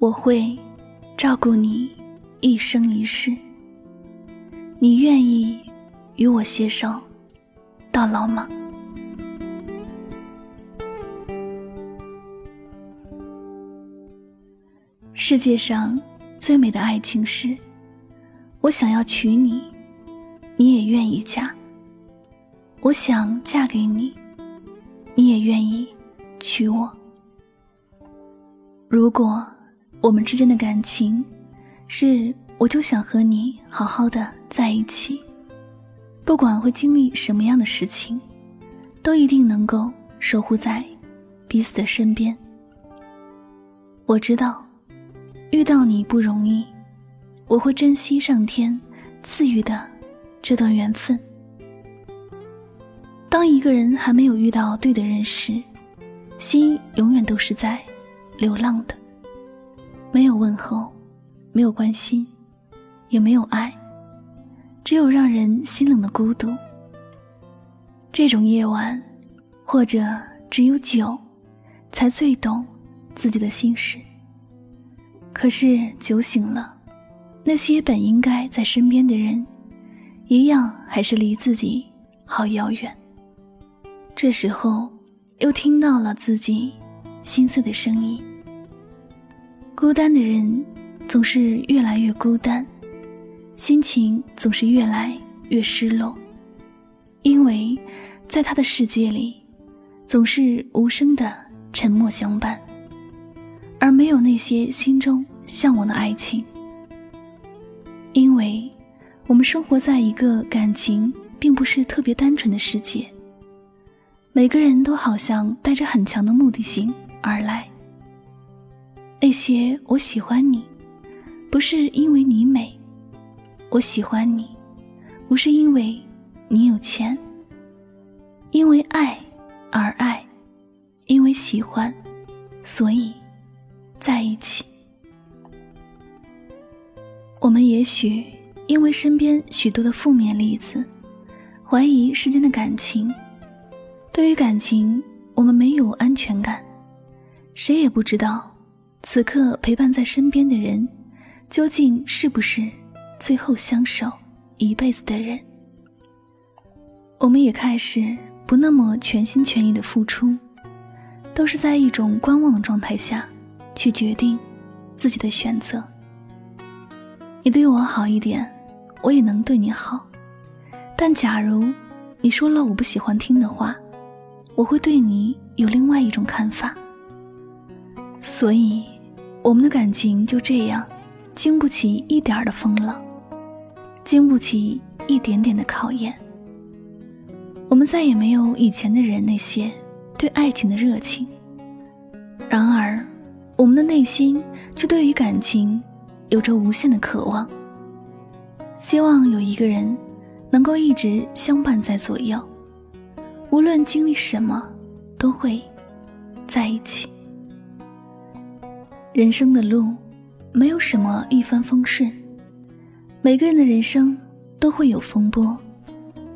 我会照顾你一生一世。你愿意与我携手到老吗？世界上最美的爱情是，我想要娶你，你也愿意嫁；我想嫁给你，你也愿意娶我。如果。我们之间的感情，是我就想和你好好的在一起，不管会经历什么样的事情，都一定能够守护在彼此的身边。我知道遇到你不容易，我会珍惜上天赐予的这段缘分。当一个人还没有遇到对的人时，心永远都是在流浪的。没有问候，没有关心，也没有爱，只有让人心冷的孤独。这种夜晚，或者只有酒，才最懂自己的心事。可是酒醒了，那些本应该在身边的人，一样还是离自己好遥远。这时候，又听到了自己心碎的声音。孤单的人总是越来越孤单，心情总是越来越失落，因为在他的世界里，总是无声的沉默相伴，而没有那些心中向往的爱情。因为我们生活在一个感情并不是特别单纯的世界，每个人都好像带着很强的目的性而来。那些我喜欢你，不是因为你美；我喜欢你，不是因为你有钱。因为爱而爱，因为喜欢，所以在一起。我们也许因为身边许多的负面例子，怀疑世间的感情。对于感情，我们没有安全感，谁也不知道。此刻陪伴在身边的人，究竟是不是最后相守一辈子的人？我们也开始不那么全心全意的付出，都是在一种观望的状态下，去决定自己的选择。你对我好一点，我也能对你好。但假如你说了我不喜欢听的话，我会对你有另外一种看法。所以，我们的感情就这样，经不起一点儿的风浪，经不起一点点的考验。我们再也没有以前的人那些对爱情的热情。然而，我们的内心却对于感情有着无限的渴望，希望有一个人能够一直相伴在左右，无论经历什么，都会在一起。人生的路，没有什么一帆风顺，每个人的人生都会有风波，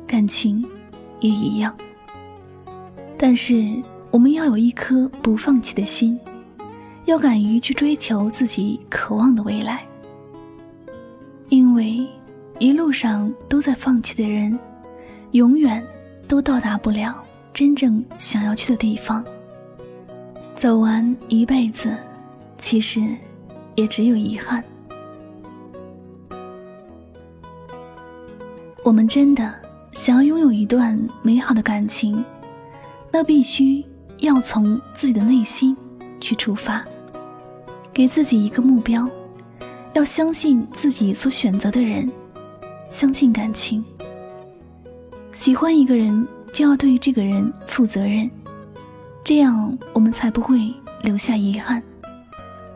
感情也一样。但是我们要有一颗不放弃的心，要敢于去追求自己渴望的未来。因为一路上都在放弃的人，永远都到达不了真正想要去的地方。走完一辈子。其实，也只有遗憾。我们真的想要拥有一段美好的感情，那必须要从自己的内心去出发，给自己一个目标，要相信自己所选择的人，相信感情。喜欢一个人，就要对这个人负责任，这样我们才不会留下遗憾，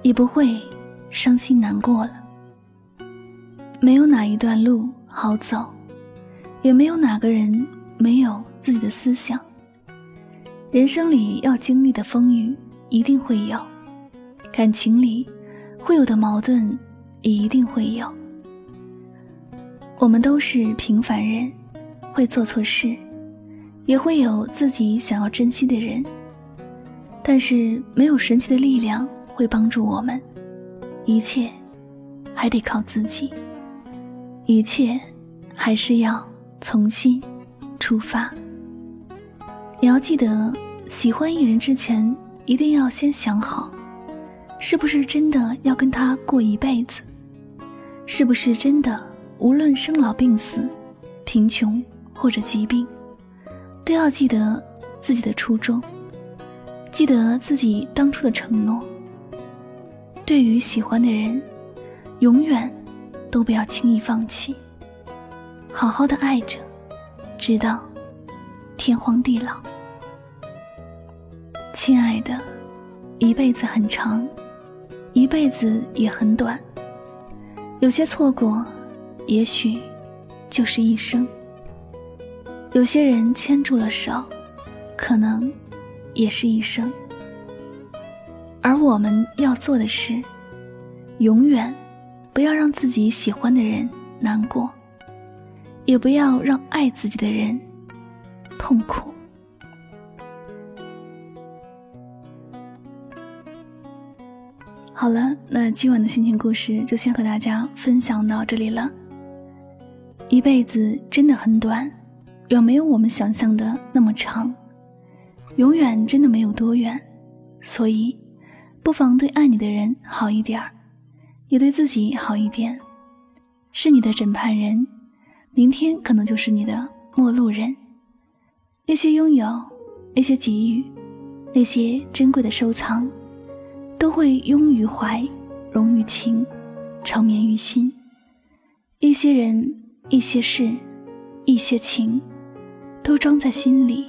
也不会伤心难过了。没有哪一段路好走，也没有哪个人没有自己的思想。人生里要经历的风雨一定会有，感情里会有的矛盾也一定会有。我们都是平凡人。会做错事，也会有自己想要珍惜的人，但是没有神奇的力量会帮助我们，一切还得靠自己，一切还是要从心出发。你要记得，喜欢一人之前，一定要先想好，是不是真的要跟他过一辈子，是不是真的无论生老病死，贫穷。或者疾病，都要记得自己的初衷，记得自己当初的承诺。对于喜欢的人，永远都不要轻易放弃，好好的爱着，直到天荒地老。亲爱的，一辈子很长，一辈子也很短，有些错过，也许就是一生。有些人牵住了手，可能也是一生。而我们要做的是，永远不要让自己喜欢的人难过，也不要让爱自己的人痛苦。好了，那今晚的心情故事就先和大家分享到这里了。一辈子真的很短。远没有我们想象的那么长，永远真的没有多远，所以，不妨对爱你的人好一点儿，也对自己好一点。是你的枕畔人，明天可能就是你的陌路人。那些拥有，那些给予，那些珍贵的收藏，都会拥于怀，融于情，长眠于心。一些人，一些事，一些情。都装在心里，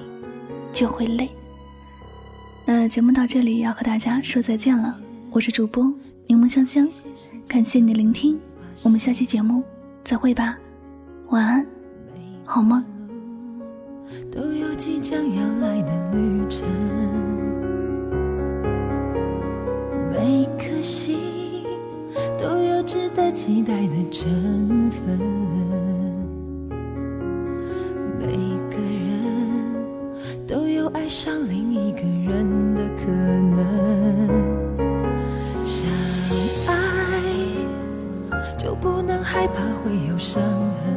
就会累。那节目到这里要和大家说再见了，我是主播柠檬香香，感谢你的聆听，我们下期节目再会吧，晚安，好梦。都有即将要来的旅程，每颗心都有值得期待的成分。爱上另一个人的可能，相爱就不能害怕会有伤痕。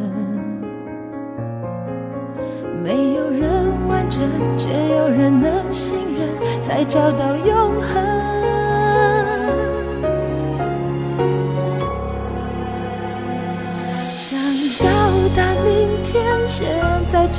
没有人完整，却有人能信任，才找到永恒。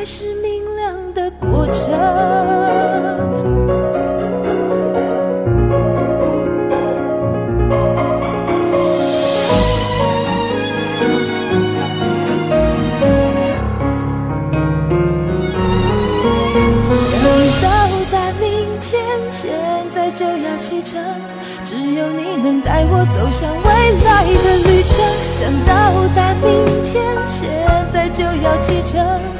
还是明亮的过程想到达明天现在就要启程只有你能带我走向未来的旅程想到达明天现在就要启程。